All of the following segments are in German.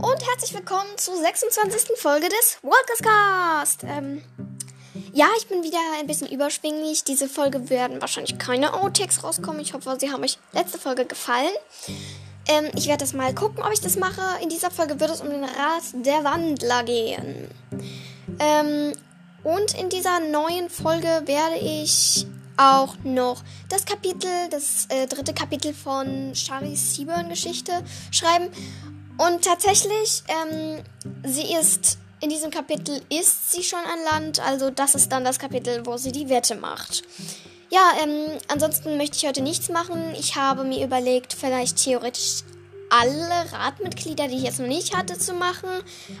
und herzlich willkommen zur 26. Folge des Walkerscast. Ähm, ja, ich bin wieder ein bisschen überschwinglich. Diese Folge werden wahrscheinlich keine Outtakes rauskommen. Ich hoffe, sie haben euch letzte Folge gefallen. Ähm, ich werde das mal gucken, ob ich das mache. In dieser Folge wird es um den Rat der Wandler gehen. Ähm, und in dieser neuen Folge werde ich auch noch das Kapitel, das äh, dritte Kapitel von Charis Seaburn-Geschichte schreiben. Und tatsächlich, ähm, sie ist in diesem Kapitel ist sie schon an Land, also das ist dann das Kapitel, wo sie die Wette macht. Ja, ähm, ansonsten möchte ich heute nichts machen. Ich habe mir überlegt, vielleicht theoretisch alle Ratmitglieder, die ich jetzt noch nicht hatte, zu machen.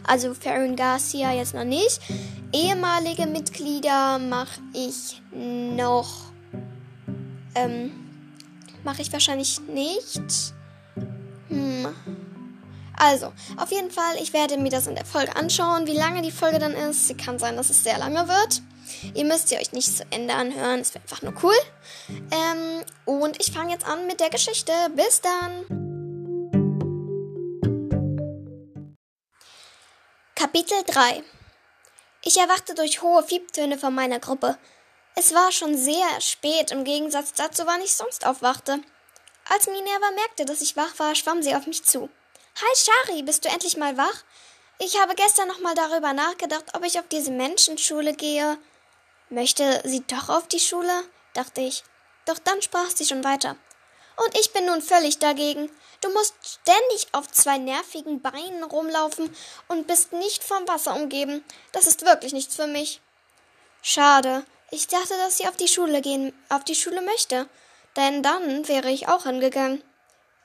Also Farron Garcia jetzt noch nicht. Ehemalige Mitglieder mache ich noch. Ähm, mache ich wahrscheinlich nicht. Hm. Also, auf jeden Fall, ich werde mir das in der Folge anschauen, wie lange die Folge dann ist. Sie kann sein, dass es sehr lange wird. Ihr müsst ihr euch nicht zu Ende anhören, es wäre einfach nur cool. Ähm, und ich fange jetzt an mit der Geschichte. Bis dann! Kapitel 3 Ich erwachte durch hohe Fiebtöne von meiner Gruppe. Es war schon sehr spät, im Gegensatz dazu, wann ich sonst aufwachte. Als Minerva merkte, dass ich wach war, schwamm sie auf mich zu. Hi Shari, bist du endlich mal wach? Ich habe gestern noch mal darüber nachgedacht, ob ich auf diese Menschenschule gehe. Möchte sie doch auf die Schule? dachte ich. Doch dann sprach sie schon weiter. Und ich bin nun völlig dagegen. Du musst ständig auf zwei nervigen Beinen rumlaufen und bist nicht vom Wasser umgeben. Das ist wirklich nichts für mich. Schade. Ich dachte, dass sie auf die Schule gehen, auf die Schule möchte. Denn dann wäre ich auch hingegangen.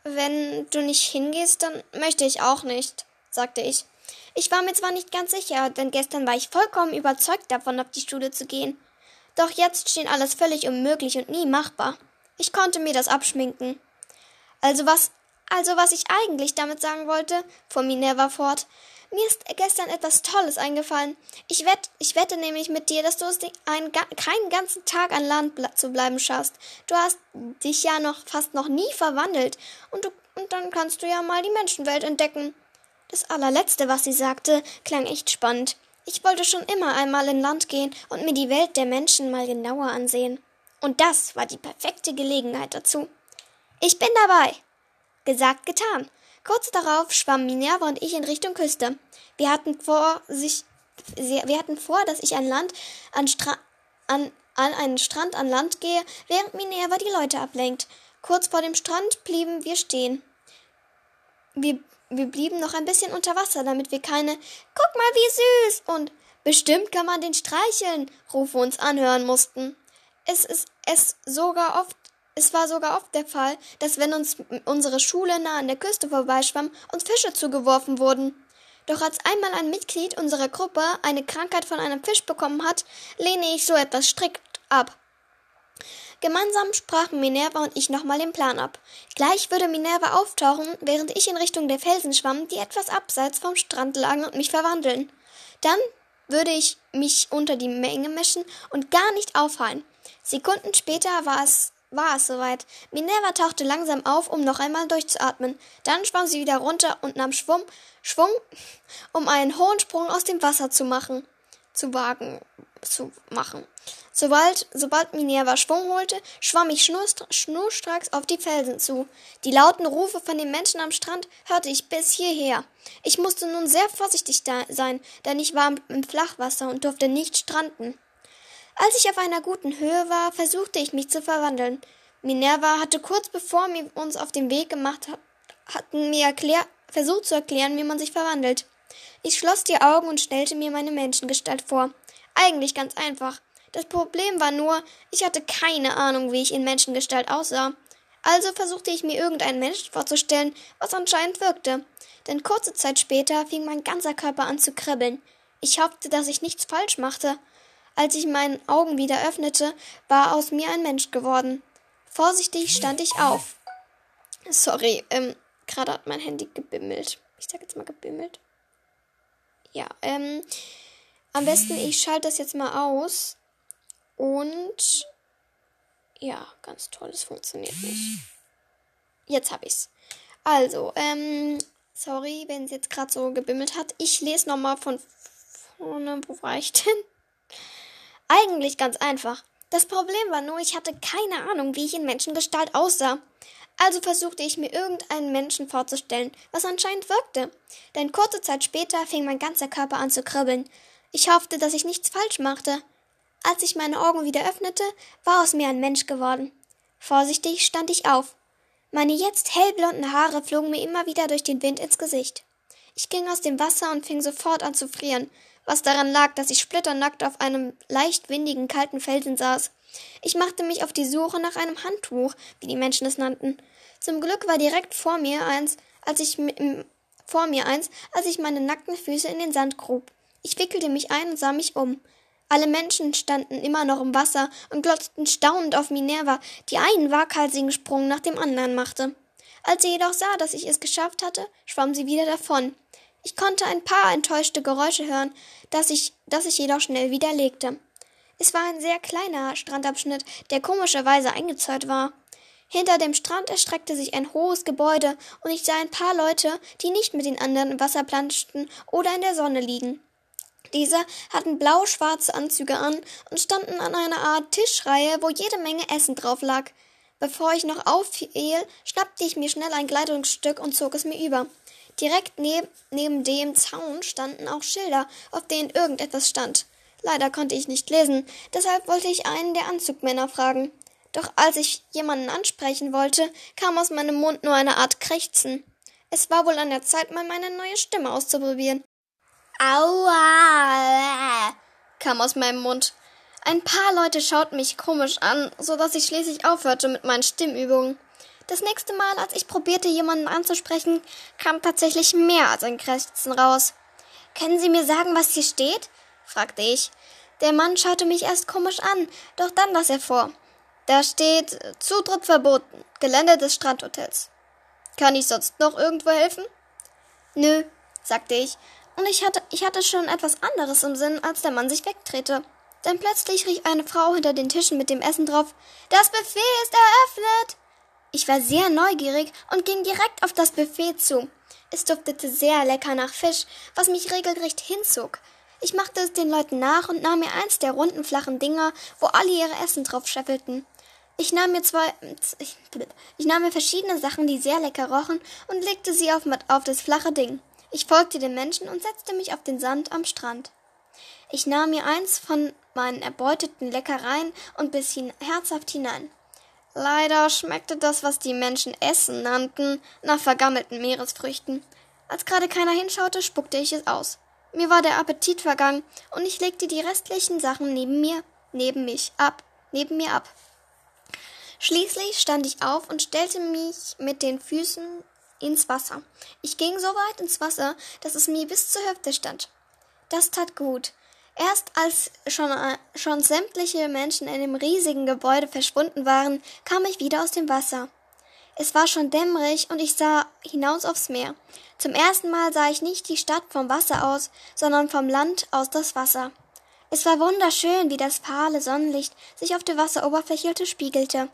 Wenn du nicht hingehst, dann möchte ich auch nicht, sagte ich. Ich war mir zwar nicht ganz sicher, denn gestern war ich vollkommen überzeugt davon, auf die Schule zu gehen. Doch jetzt schien alles völlig unmöglich und nie machbar. Ich konnte mir das abschminken. Also was, also was ich eigentlich damit sagen wollte, fuhr Minerva fort, mir ist gestern etwas Tolles eingefallen. Ich, wett, ich wette nämlich mit dir, dass du es einen, keinen ganzen Tag an Land zu bleiben schaffst. Du hast dich ja noch fast noch nie verwandelt. Und, du, und dann kannst du ja mal die Menschenwelt entdecken. Das allerletzte, was sie sagte, klang echt spannend. Ich wollte schon immer einmal in Land gehen und mir die Welt der Menschen mal genauer ansehen. Und das war die perfekte Gelegenheit dazu. Ich bin dabei. Gesagt, getan. Kurz darauf schwammen Minerva und ich in Richtung Küste. Wir hatten vor, sich, wir hatten vor, dass ich an Land, an, Stra an, an einen Strand an Land gehe, während Minerva die Leute ablenkt. Kurz vor dem Strand blieben wir stehen. Wir, wir blieben noch ein bisschen unter Wasser, damit wir keine Guck mal, wie süß und Bestimmt kann man den streicheln, Rufe uns anhören mussten. Es ist es sogar oft es war sogar oft der Fall, dass wenn uns unsere Schule nah an der Küste vorbeischwamm, uns Fische zugeworfen wurden. Doch als einmal ein Mitglied unserer Gruppe eine Krankheit von einem Fisch bekommen hat, lehne ich so etwas strikt ab. Gemeinsam sprachen Minerva und ich nochmal den Plan ab. Gleich würde Minerva auftauchen, während ich in Richtung der Felsen schwamm, die etwas abseits vom Strand lagen und mich verwandeln. Dann würde ich mich unter die Menge mischen und gar nicht auffallen. Sekunden später war es war es soweit. Minerva tauchte langsam auf, um noch einmal durchzuatmen. Dann schwamm sie wieder runter und nahm Schwung, Schwung, um einen hohen Sprung aus dem Wasser zu machen, zu wagen, zu machen. Sobald, sobald Minerva Schwung holte, schwamm ich schnurstracks auf die Felsen zu. Die lauten Rufe von den Menschen am Strand hörte ich bis hierher. Ich musste nun sehr vorsichtig sein, denn ich war im Flachwasser und durfte nicht stranden. Als ich auf einer guten Höhe war, versuchte ich mich zu verwandeln. Minerva hatte kurz bevor wir uns auf den Weg gemacht hatten mir erklär, versucht zu erklären, wie man sich verwandelt. Ich schloss die Augen und stellte mir meine Menschengestalt vor. Eigentlich ganz einfach. Das Problem war nur, ich hatte keine Ahnung, wie ich in Menschengestalt aussah. Also versuchte ich mir irgendeinen Menschen vorzustellen, was anscheinend wirkte. Denn kurze Zeit später fing mein ganzer Körper an zu kribbeln. Ich hoffte, dass ich nichts falsch machte. Als ich meine Augen wieder öffnete, war aus mir ein Mensch geworden. Vorsichtig stand ich auf. Sorry, ähm, gerade hat mein Handy gebimmelt. Ich sag jetzt mal gebimmelt. Ja, ähm, am besten ich schalte das jetzt mal aus. Und ja, ganz toll, es funktioniert nicht. Jetzt hab ich's. Also, ähm, Sorry, wenn es jetzt gerade so gebimmelt hat. Ich lese nochmal von vorne. Wo war ich denn? Eigentlich ganz einfach. Das Problem war nur, ich hatte keine Ahnung, wie ich in Menschengestalt aussah. Also versuchte ich mir irgendeinen Menschen vorzustellen, was anscheinend wirkte. Denn kurze Zeit später fing mein ganzer Körper an zu kribbeln. Ich hoffte, dass ich nichts falsch machte. Als ich meine Augen wieder öffnete, war aus mir ein Mensch geworden. Vorsichtig stand ich auf. Meine jetzt hellblonden Haare flogen mir immer wieder durch den Wind ins Gesicht. Ich ging aus dem Wasser und fing sofort an zu frieren, was daran lag, dass ich splitternackt auf einem leicht windigen, kalten Felsen saß. Ich machte mich auf die Suche nach einem Handtuch, wie die Menschen es nannten. Zum Glück war direkt vor mir eins, als ich vor mir eins, als ich meine nackten Füße in den Sand grub. Ich wickelte mich ein und sah mich um. Alle Menschen standen immer noch im Wasser und glotzten staunend auf Minerva, die einen waghalsigen Sprung nach dem anderen machte. Als sie jedoch sah, dass ich es geschafft hatte, schwamm sie wieder davon. Ich konnte ein paar enttäuschte Geräusche hören, das ich, das ich jedoch schnell widerlegte. Es war ein sehr kleiner Strandabschnitt, der komischerweise eingezäunt war. Hinter dem Strand erstreckte sich ein hohes Gebäude, und ich sah ein paar Leute, die nicht mit den anderen im Wasser planschten oder in der Sonne liegen. Diese hatten blau-schwarze Anzüge an und standen an einer Art Tischreihe, wo jede Menge Essen drauf lag. Bevor ich noch auffiel, schnappte ich mir schnell ein Kleidungsstück und zog es mir über. Direkt neb neben dem Zaun standen auch Schilder, auf denen irgendetwas stand. Leider konnte ich nicht lesen, deshalb wollte ich einen der Anzugmänner fragen. Doch als ich jemanden ansprechen wollte, kam aus meinem Mund nur eine Art Krächzen. Es war wohl an der Zeit, mal meine neue Stimme auszuprobieren. Aua! kam aus meinem Mund. Ein paar Leute schauten mich komisch an, so dass ich schließlich aufhörte mit meinen Stimmübungen. Das nächste Mal, als ich probierte, jemanden anzusprechen, kam tatsächlich mehr als ein Krächzen raus. Können Sie mir sagen, was hier steht? fragte ich. Der Mann schaute mich erst komisch an, doch dann las er vor. Da steht Zutritt verboten, Gelände des Strandhotels. Kann ich sonst noch irgendwo helfen? Nö, sagte ich, und ich hatte, ich hatte schon etwas anderes im Sinn, als der Mann sich wegdrehte. Denn plötzlich rief eine Frau hinter den Tischen mit dem Essen drauf Das Buffet ist eröffnet. Ich war sehr neugierig und ging direkt auf das Buffet zu. Es duftete sehr lecker nach Fisch, was mich regelrecht hinzog. Ich machte es den Leuten nach und nahm mir eins der runden, flachen Dinger, wo alle ihre Essen drauf scheffelten. Ich nahm mir zwei, ich, ich nahm mir verschiedene Sachen, die sehr lecker rochen, und legte sie auf, auf das flache Ding. Ich folgte den Menschen und setzte mich auf den Sand am Strand. Ich nahm mir eins von meinen erbeuteten Leckereien und biss ihn herzhaft hinein. Leider schmeckte das, was die Menschen Essen nannten, nach vergammelten Meeresfrüchten. Als gerade keiner hinschaute, spuckte ich es aus. Mir war der Appetit vergangen und ich legte die restlichen Sachen neben mir, neben mich ab, neben mir ab. Schließlich stand ich auf und stellte mich mit den Füßen ins Wasser. Ich ging so weit ins Wasser, dass es mir bis zur Hüfte stand. Das tat gut. Erst als schon, äh, schon sämtliche Menschen in dem riesigen Gebäude verschwunden waren, kam ich wieder aus dem Wasser. Es war schon dämmerig und ich sah hinaus aufs Meer. Zum ersten Mal sah ich nicht die Stadt vom Wasser aus, sondern vom Land aus das Wasser. Es war wunderschön, wie das fahle Sonnenlicht sich auf der Wasseroberfläche spiegelte.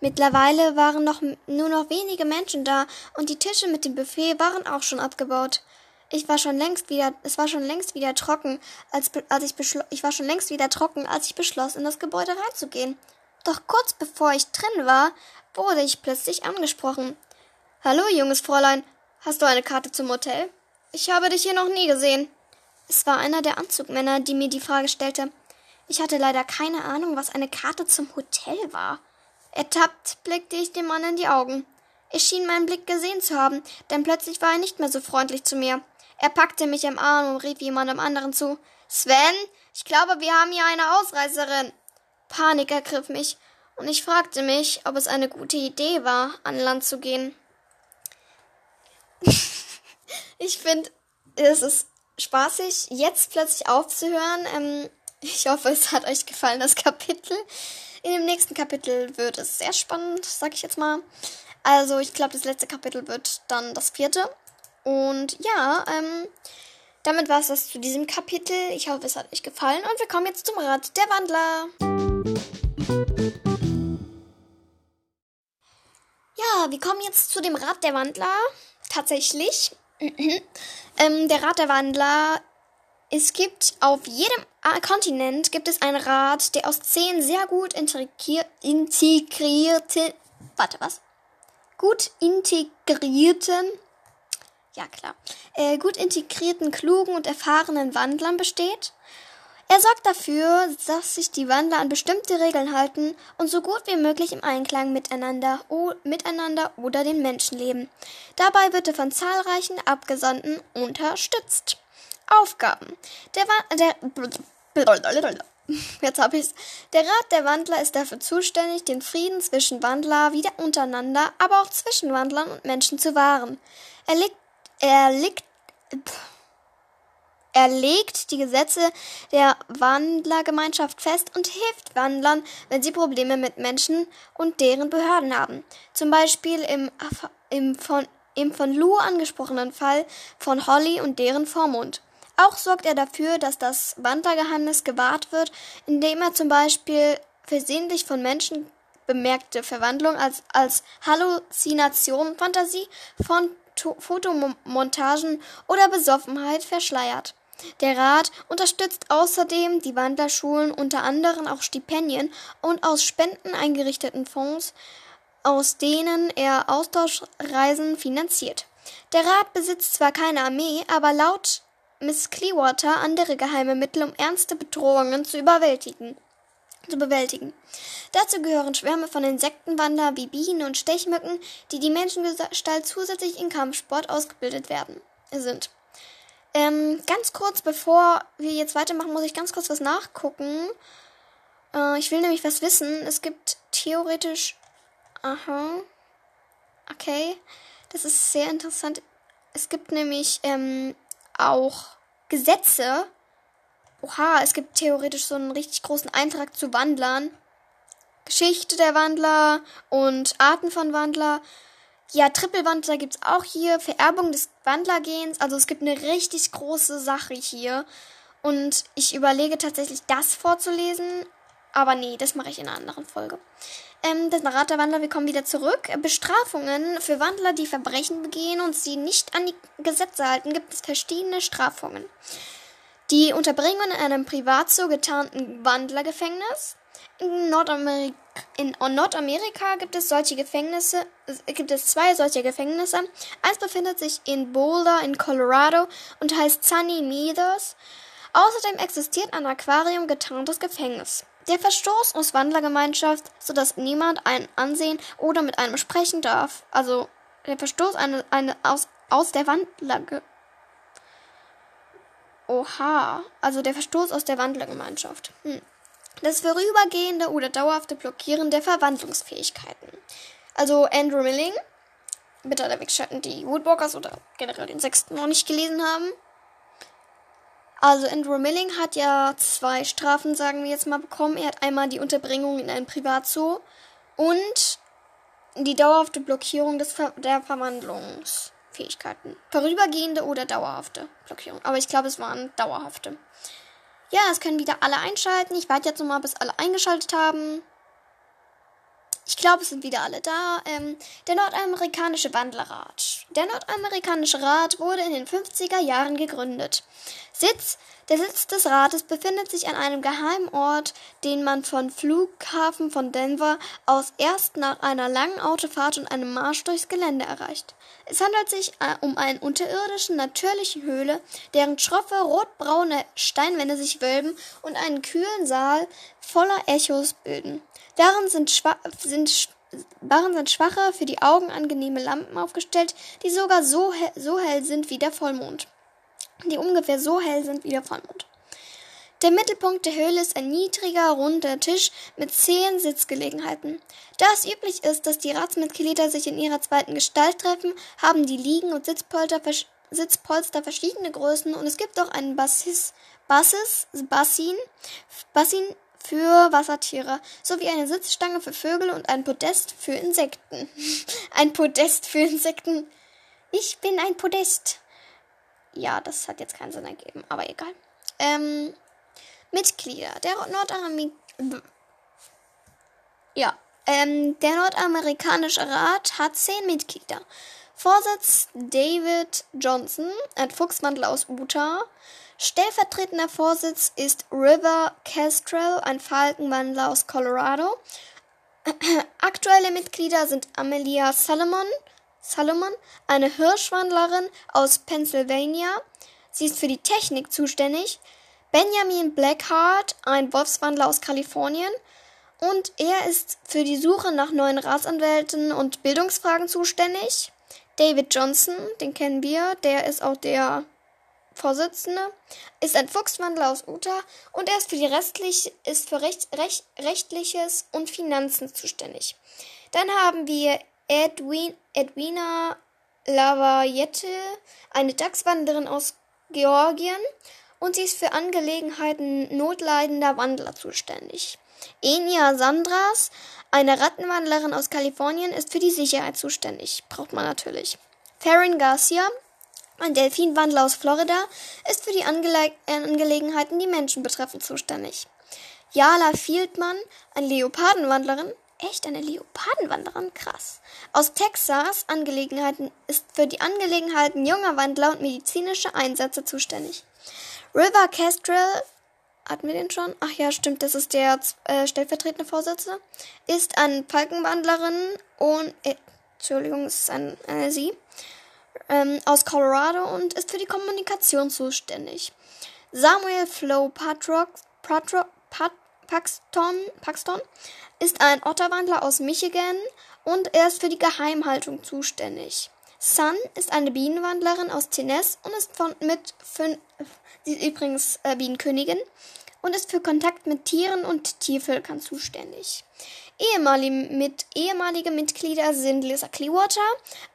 Mittlerweile waren noch nur noch wenige Menschen da und die Tische mit dem Buffet waren auch schon abgebaut. Ich war schon längst wieder, es war schon längst wieder trocken, als, als ich beschloss, ich war schon längst wieder trocken, als ich beschloss, in das Gebäude reinzugehen. Doch kurz bevor ich drin war, wurde ich plötzlich angesprochen. Hallo, junges Fräulein. Hast du eine Karte zum Hotel? Ich habe dich hier noch nie gesehen. Es war einer der Anzugmänner, die mir die Frage stellte. Ich hatte leider keine Ahnung, was eine Karte zum Hotel war. Ertappt blickte ich dem Mann in die Augen. Ich schien meinen Blick gesehen zu haben, denn plötzlich war er nicht mehr so freundlich zu mir. Er packte mich am Arm und rief jemandem anderen zu. Sven, ich glaube, wir haben hier eine Ausreißerin. Panik ergriff mich, und ich fragte mich, ob es eine gute Idee war, an Land zu gehen. ich finde, es ist spaßig, jetzt plötzlich aufzuhören. Ähm, ich hoffe, es hat euch gefallen, das Kapitel. In dem nächsten Kapitel wird es sehr spannend, sag ich jetzt mal. Also, ich glaube, das letzte Kapitel wird dann das vierte. Und ja, ähm, damit war es das zu diesem Kapitel. Ich hoffe, es hat euch gefallen. Und wir kommen jetzt zum Rat der Wandler. Ja, wir kommen jetzt zu dem Rat der Wandler. Tatsächlich. ähm, der Rat der Wandler. Es gibt auf jedem Kontinent gibt es einen Rat, der aus zehn sehr gut integrierten, warte was, gut integrierten, ja klar, äh, gut integrierten, klugen und erfahrenen Wandlern besteht. Er sorgt dafür, dass sich die Wandler an bestimmte Regeln halten und so gut wie möglich im Einklang miteinander, miteinander oder den Menschen leben. Dabei wird er von zahlreichen Abgesandten unterstützt. Aufgaben. Der, der Jetzt habe ich's. Der Rat der Wandler ist dafür zuständig, den Frieden zwischen Wandler wieder untereinander, aber auch zwischen Wandlern und Menschen zu wahren. Er legt, er legt, er legt die Gesetze der Wandlergemeinschaft fest und hilft Wandlern, wenn sie Probleme mit Menschen und deren Behörden haben. Zum Beispiel im, im, von, im von Lou angesprochenen Fall von Holly und deren Vormund. Auch sorgt er dafür, dass das Wandlergeheimnis gewahrt wird, indem er zum Beispiel versehentlich von Menschen bemerkte Verwandlung als, als Halluzination, Fantasie von Fotomontagen oder Besoffenheit verschleiert. Der Rat unterstützt außerdem die Wandlerschulen unter anderem auch Stipendien und aus Spenden eingerichteten Fonds, aus denen er Austauschreisen finanziert. Der Rat besitzt zwar keine Armee, aber laut Miss Clearwater andere geheime Mittel, um ernste Bedrohungen zu überwältigen. Zu bewältigen. Dazu gehören Schwärme von Insektenwander wie Bienen und Stechmücken, die die Menschengestalt zusätzlich in Kampfsport ausgebildet werden sind. Ähm, ganz kurz, bevor wir jetzt weitermachen, muss ich ganz kurz was nachgucken. Äh, ich will nämlich was wissen. Es gibt theoretisch. Aha. Okay. Das ist sehr interessant. Es gibt nämlich ähm, auch Gesetze. Oha, es gibt theoretisch so einen richtig großen Eintrag zu Wandlern. Geschichte der Wandler und Arten von Wandler. Ja, Trippelwandler gibt's auch hier. Vererbung des Wandlergens. Also es gibt eine richtig große Sache hier. Und ich überlege tatsächlich, das vorzulesen. Aber nee, das mache ich in einer anderen Folge. Ähm, das Rat der Wandler, wir kommen wieder zurück. Bestrafungen für Wandler, die Verbrechen begehen und sie nicht an die Gesetze halten, gibt es verschiedene Strafungen. Die Unterbringung in einem privat so getarnten Wandlergefängnis. In Nordamerika, in Nordamerika gibt es solche Gefängnisse, gibt es zwei solcher Gefängnisse. Eins befindet sich in Boulder in Colorado und heißt Sunny Meadows. Außerdem existiert ein Aquarium getarntes Gefängnis. Der Verstoß aus Wandlergemeinschaft, sodass niemand einen ansehen oder mit einem sprechen darf. Also der Verstoß eine, eine, aus, aus der Wandler. Oha, also der Verstoß aus der Wandlergemeinschaft. Hm. Das vorübergehende oder dauerhafte Blockieren der Verwandlungsfähigkeiten. Also Andrew Milling, bitte der Wegschatten, die Woodwalkers oder generell den Sechsten noch nicht gelesen haben. Also Andrew Milling hat ja zwei Strafen, sagen wir jetzt mal, bekommen. Er hat einmal die Unterbringung in ein Privatzoo und die dauerhafte Blockierung des Ver der Verwandlungsfähigkeiten. Vorübergehende oder dauerhafte Blockierung. Aber ich glaube, es waren dauerhafte. Ja, es können wieder alle einschalten. Ich warte jetzt nochmal, bis alle eingeschaltet haben. Ich glaube, es sind wieder alle da. Ähm, der Nordamerikanische Wandlerrat. Der Nordamerikanische Rat wurde in den 50er Jahren gegründet. Sitz, der Sitz des Rates befindet sich an einem geheimen Ort, den man von Flughafen von Denver aus erst nach einer langen Autofahrt und einem Marsch durchs Gelände erreicht. Es handelt sich äh, um eine unterirdische natürliche Höhle, deren schroffe rotbraune Steinwände sich wölben und einen kühlen Saal voller Echos bilden. Darin sind, sind, darin sind schwache, für die Augen angenehme Lampen aufgestellt, die sogar so, he so hell sind wie der Vollmond. Die ungefähr so hell sind wie der Vollmond. Der Mittelpunkt der Höhle ist ein niedriger, runder Tisch mit zehn Sitzgelegenheiten. Da es üblich ist, dass die Ratsmitglieder sich in ihrer zweiten Gestalt treffen, haben die Liegen und Sitzpolster, Sitzpolster verschiedene Größen und es gibt auch einen Bassis, Bassis, Bassin, Bassin für Wassertiere sowie eine Sitzstange für Vögel und ein Podest für Insekten. ein Podest für Insekten. Ich bin ein Podest. Ja, das hat jetzt keinen Sinn ergeben, aber egal. Ähm, Mitglieder. Der Nordamerikanische. Ja, ähm, der Nordamerikanische Rat hat zehn Mitglieder. Vorsitz David Johnson, ein Fuchswandler aus Utah. Stellvertretender Vorsitz ist River Kestrel, ein Falkenwandler aus Colorado. Aktuelle Mitglieder sind Amelia Salomon, Salomon, eine Hirschwandlerin aus Pennsylvania. Sie ist für die Technik zuständig. Benjamin Blackheart, ein Wolfswandler aus Kalifornien. Und er ist für die Suche nach neuen Ratsanwälten und Bildungsfragen zuständig. David Johnson, den kennen wir, der ist auch der Vorsitzende, ist ein Fuchswandler aus Utah und er ist für die restlich, ist für Recht, Recht, Rechtliches und Finanzen zuständig. Dann haben wir Edwin, Edwina Lavayette, eine Dachswanderin aus Georgien und sie ist für Angelegenheiten notleidender Wandler zuständig. Enya Sandras, eine Rattenwandlerin aus Kalifornien, ist für die Sicherheit zuständig. Braucht man natürlich. Farron Garcia, ein Delfinwandler aus Florida, ist für die Angele Angelegenheiten, die Menschen betreffen, zuständig. Yala Fieldman, eine Leopardenwandlerin, echt eine Leopardenwanderin, krass. Aus Texas Angelegenheiten ist für die Angelegenheiten junger Wandler und medizinische Einsätze zuständig. River Kestrel, hatten wir den schon? Ach ja, stimmt, das ist der äh, stellvertretende Vorsitzende, ist eine Falkenwandlerin und, äh, Entschuldigung, es ist ein, äh, sie, ähm, aus Colorado und ist für die Kommunikation zuständig. Samuel Flo Patrock, Patrock, Pat, Paxton, Paxton ist ein Otterwandler aus Michigan und er ist für die Geheimhaltung zuständig. Sun ist eine Bienenwandlerin aus Tennessee und ist von mit fünf, sie ist übrigens äh, Bienenkönigin und ist für Kontakt mit Tieren und Tiervölkern zuständig. Ehemalige, mit, ehemalige Mitglieder sind Lisa Clearwater,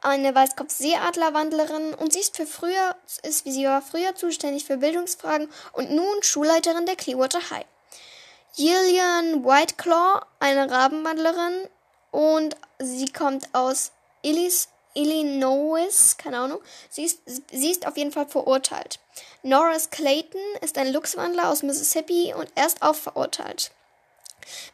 eine Weißkopfseeadlerwandlerin und sie ist für früher ist wie sie war früher zuständig für Bildungsfragen und nun Schulleiterin der Clearwater High. Gillian Whiteclaw, eine Rabenwandlerin und sie kommt aus Illis, Illinois, keine Ahnung. Sie ist, sie ist auf jeden Fall verurteilt. Norris Clayton ist ein Luchswandler aus Mississippi und er ist auch verurteilt.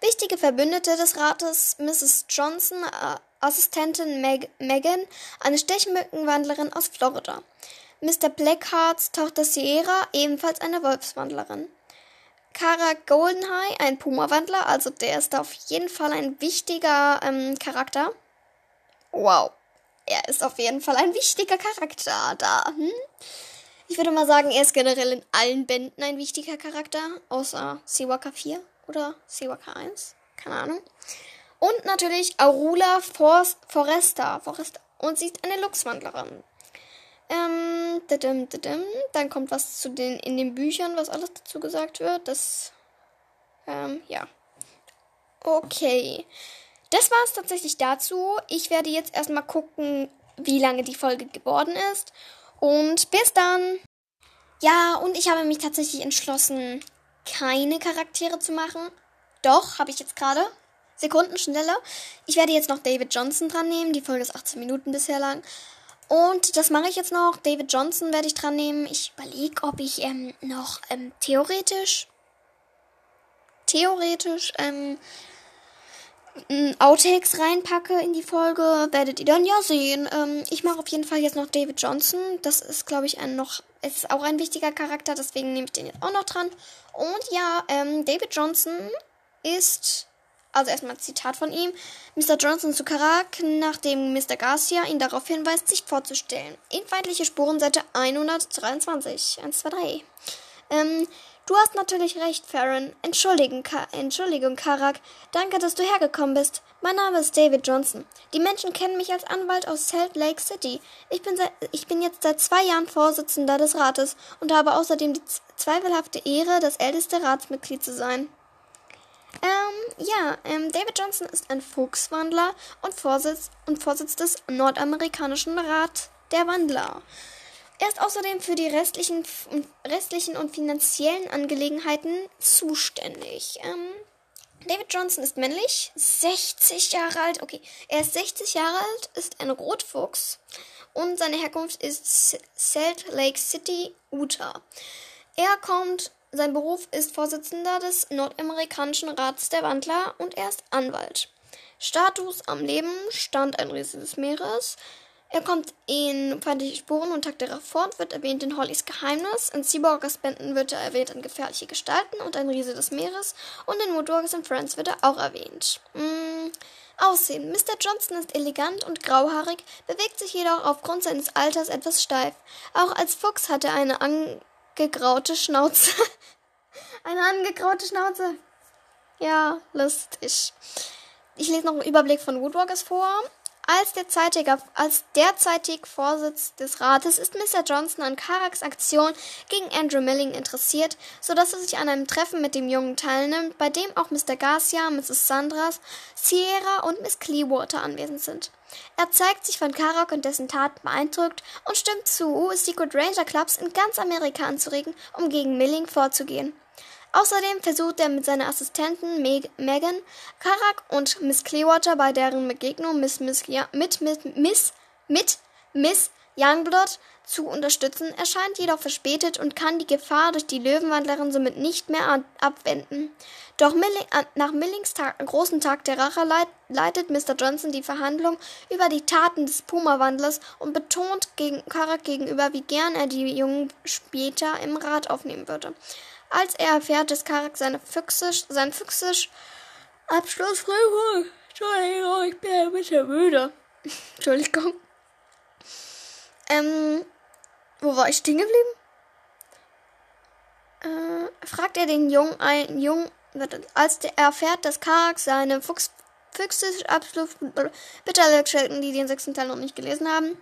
Wichtige Verbündete des Rates Mrs. Johnson, äh, Assistentin Meg Megan, eine Stechmückenwandlerin aus Florida. Mr. Blackhearts Tochter Sierra, ebenfalls eine Wolfswandlerin. Kara Goldenhigh, ein Puma-Wandler, also der ist auf jeden Fall ein wichtiger ähm, Charakter. Wow, er ist auf jeden Fall ein wichtiger Charakter da. Hm? Ich würde mal sagen, er ist generell in allen Bänden ein wichtiger Charakter, außer Sewaka 4 oder Sewaka 1. Keine Ahnung. Und natürlich Aurula Forst, Foresta, Foresta. Und sie ist eine Luchswandlerin. Ähm, didim, didim. Dann kommt was zu den in den Büchern, was alles dazu gesagt wird. Das, ähm, ja. Okay. Das war es tatsächlich dazu. Ich werde jetzt erstmal gucken, wie lange die Folge geworden ist. Und bis dann. Ja, und ich habe mich tatsächlich entschlossen, keine Charaktere zu machen. Doch, habe ich jetzt gerade. Sekunden schneller. Ich werde jetzt noch David Johnson dran nehmen. Die Folge ist 18 Minuten bisher lang. Und das mache ich jetzt noch. David Johnson werde ich dran nehmen. Ich überlege, ob ich ähm, noch ähm, theoretisch, theoretisch ähm, Outtakes reinpacke in die Folge, werdet ihr dann ja sehen. Ähm, ich mache auf jeden Fall jetzt noch David Johnson. Das ist, glaube ich, ein noch, ist auch ein wichtiger Charakter, deswegen nehme ich den jetzt auch noch dran. Und ja, ähm, David Johnson ist also erstmal ein Zitat von ihm. Mr. Johnson zu Karak, nachdem Mr. Garcia ihn darauf hinweist, sich vorzustellen. In feindliche Spuren, Seite 123. 1, 2, 3. Ähm, du hast natürlich recht, Farron. Entschuldigen, Ka Entschuldigung, Karak. Danke, dass du hergekommen bist. Mein Name ist David Johnson. Die Menschen kennen mich als Anwalt aus Salt Lake City. Ich bin, ich bin jetzt seit zwei Jahren Vorsitzender des Rates und habe außerdem die zweifelhafte Ehre, das älteste Ratsmitglied zu sein. Ähm, ja, ähm, David Johnson ist ein Fuchswandler und Vorsitz, und Vorsitz des Nordamerikanischen Rat der Wandler. Er ist außerdem für die restlichen, restlichen und finanziellen Angelegenheiten zuständig. Ähm, David Johnson ist männlich, 60 Jahre alt. Okay, er ist 60 Jahre alt, ist ein Rotfuchs und seine Herkunft ist Salt Lake City, Utah. Er kommt sein Beruf ist Vorsitzender des Nordamerikanischen Rats der Wandler und er ist Anwalt. Status am Leben, Stand ein Riese des Meeres, Er kommt in Feindliche Spuren und Tag der Reform wird erwähnt in Hollys Geheimnis. In Seaborgers Bänden wird er erwähnt in Gefährliche Gestalten und ein Riese des Meeres. Und in Woodwalkers and Friends wird er auch erwähnt. Mm, Aussehen. Mr. Johnson ist elegant und grauhaarig, bewegt sich jedoch aufgrund seines Alters etwas steif. Auch als Fuchs hat er eine angegraute Schnauze. eine angegraute Schnauze. Ja, lustig. Ich lese noch einen Überblick von Woodwalkers vor. Als, derzeitiger, als derzeitig Vorsitz des Rates ist Mr. Johnson an Karaks Aktion gegen Andrew Milling interessiert, sodass er sich an einem Treffen mit dem Jungen teilnimmt, bei dem auch Mr. Garcia, Mrs. Sandras, Sierra und Miss Clearwater anwesend sind. Er zeigt sich von Karak und dessen Taten beeindruckt und stimmt zu, Secret Ranger Clubs in ganz Amerika anzuregen, um gegen Milling vorzugehen. Außerdem versucht er mit seiner Assistentin Meg Megan, Karak und Miss Clearwater bei deren Begegnung Miss, Miss, ja, mit, mit, Miss, mit Miss Youngblood zu unterstützen, erscheint jedoch verspätet und kann die Gefahr durch die Löwenwandlerin somit nicht mehr abwenden. Doch Milling, äh, nach Millings Tag, großen Tag der Rache leit, leitet Mr. Johnson die Verhandlung über die Taten des Puma-Wandlers und betont gegen Karak gegenüber, wie gern er die Jungen später im Rat aufnehmen würde. Als er erfährt, dass Karak seine Füchsisch, sein Füchsisch Abschlussprüfung. Entschuldigung, ich bin ein bisschen müde. Entschuldigung. Ähm, wo war ich stehen geblieben? Äh, fragt er den Jungen, ein Jungen, als er erfährt, dass Karak seine Fuchs, Füchsisch Abschluss, bitte alle die den sechsten Teil noch nicht gelesen haben,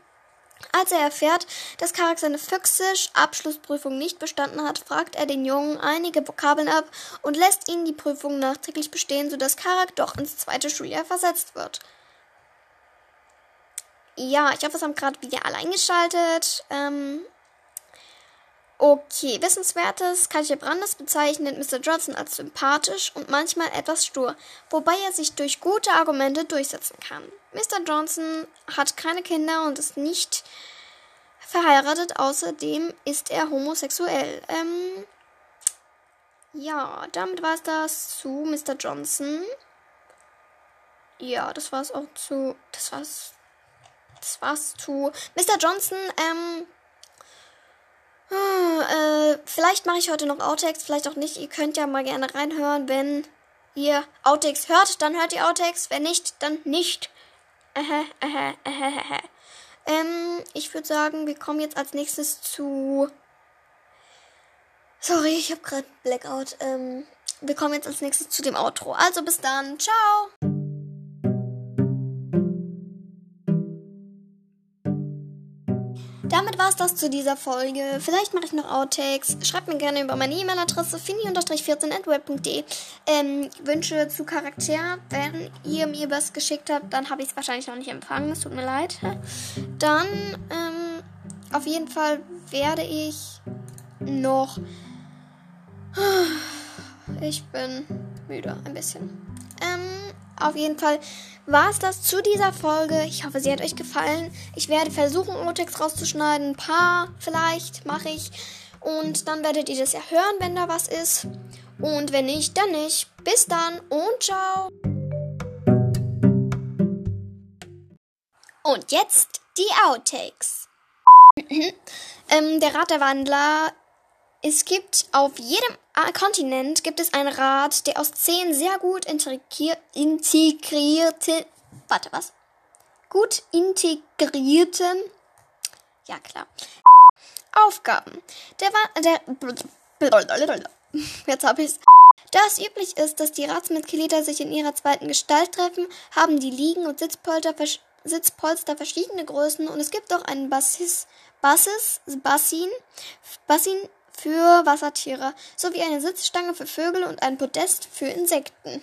als er erfährt, dass Karak seine Füchsisch-Abschlussprüfung nicht bestanden hat, fragt er den Jungen einige Vokabeln ab und lässt ihn die Prüfung nachträglich bestehen, sodass Karak doch ins zweite Schuljahr versetzt wird. Ja, ich hoffe, es haben gerade wieder alle eingeschaltet. Ähm, Okay, Wissenswertes. Katja Brandes bezeichnet Mr. Johnson als sympathisch und manchmal etwas stur, wobei er sich durch gute Argumente durchsetzen kann. Mr. Johnson hat keine Kinder und ist nicht verheiratet, außerdem ist er homosexuell. Ähm, ja, damit war es das zu Mr. Johnson. Ja, das war es auch zu. Das war's. Das war's zu Mr. Johnson. Ähm, hm, äh, vielleicht mache ich heute noch Outtakes, vielleicht auch nicht. Ihr könnt ja mal gerne reinhören. Wenn ihr Outtakes hört, dann hört ihr Outtakes. Wenn nicht, dann nicht. Äh, äh, äh, ähm, ich würde sagen, wir kommen jetzt als nächstes zu. Sorry, ich habe gerade Blackout. Ähm, wir kommen jetzt als nächstes zu dem Outro. Also bis dann. Ciao. Damit war es das zu dieser Folge. Vielleicht mache ich noch Outtakes. Schreibt mir gerne über meine E-Mail-Adresse fini-14.web.de ähm, Wünsche zu Charakter. Wenn ihr mir was geschickt habt, dann habe ich es wahrscheinlich noch nicht empfangen. Es tut mir leid. Dann, ähm, auf jeden Fall werde ich noch... Ich bin müde, ein bisschen. Ähm, auf jeden Fall war es das zu dieser Folge. Ich hoffe, sie hat euch gefallen. Ich werde versuchen, Outtakes rauszuschneiden. Ein paar vielleicht mache ich. Und dann werdet ihr das ja hören, wenn da was ist. Und wenn nicht, dann nicht. Bis dann und ciao. Und jetzt die Outtakes. ähm, der Rat der Wandler es gibt auf jedem Kontinent gibt es einen Rat, der aus zehn sehr gut integrierte, warte was, gut integrierten, ja klar, Aufgaben. Der war, der, jetzt habe ich's. Da es üblich ist, dass die Ratsmitglieder sich in ihrer zweiten Gestalt treffen, haben die Liegen und Sitzpolster, Sitzpolster verschiedene Größen und es gibt auch einen Bassis, Bassis, Bassin, Bassin für Wassertiere sowie eine Sitzstange für Vögel und ein Podest für Insekten.